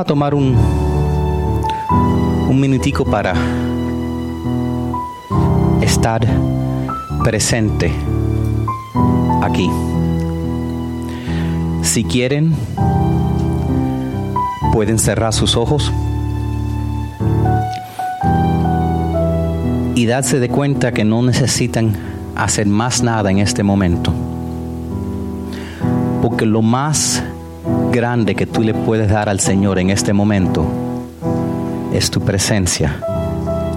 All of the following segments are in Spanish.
a tomar un, un minutico para estar presente aquí. Si quieren, pueden cerrar sus ojos y darse de cuenta que no necesitan hacer más nada en este momento. Porque lo más grande que tú le puedes dar al Señor en este momento es tu presencia,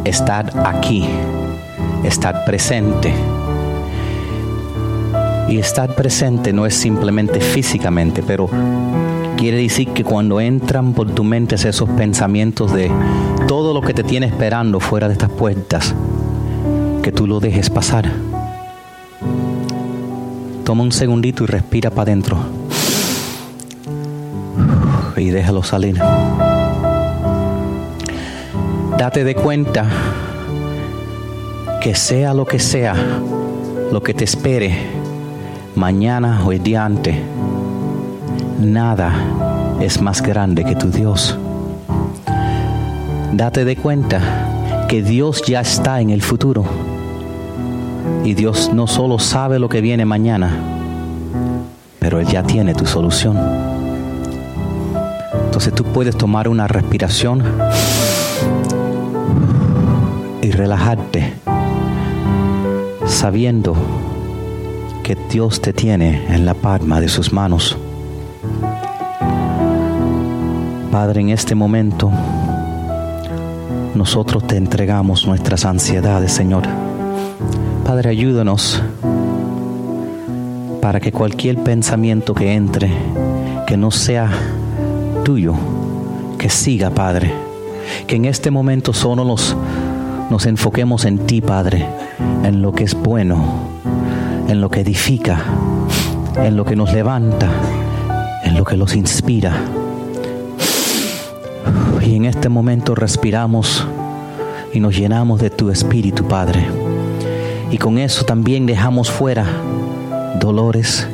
estar aquí, estar presente. Y estar presente no es simplemente físicamente, pero quiere decir que cuando entran por tu mente esos pensamientos de todo lo que te tiene esperando fuera de estas puertas, que tú lo dejes pasar. Toma un segundito y respira para adentro. Y déjalo salir. Date de cuenta que sea lo que sea, lo que te espere, mañana o el día antes, nada es más grande que tu Dios. Date de cuenta que Dios ya está en el futuro. Y Dios no solo sabe lo que viene mañana, pero Él ya tiene tu solución. Entonces tú puedes tomar una respiración y relajarte, sabiendo que Dios te tiene en la palma de sus manos. Padre, en este momento nosotros te entregamos nuestras ansiedades, Señor. Padre, ayúdanos para que cualquier pensamiento que entre, que no sea tuyo, que siga, Padre. Que en este momento solo nos, nos enfoquemos en ti, Padre, en lo que es bueno, en lo que edifica, en lo que nos levanta, en lo que nos inspira. Y en este momento respiramos y nos llenamos de tu espíritu, Padre. Y con eso también dejamos fuera dolores,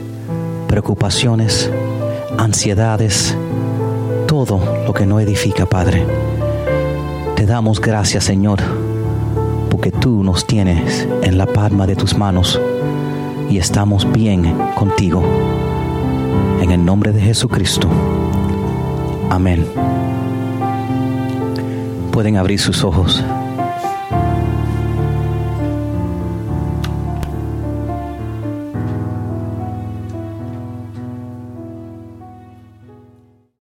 preocupaciones, ansiedades, todo lo que no edifica, Padre. Te damos gracias, Señor, porque tú nos tienes en la palma de tus manos y estamos bien contigo. En el nombre de Jesucristo. Amén. Pueden abrir sus ojos.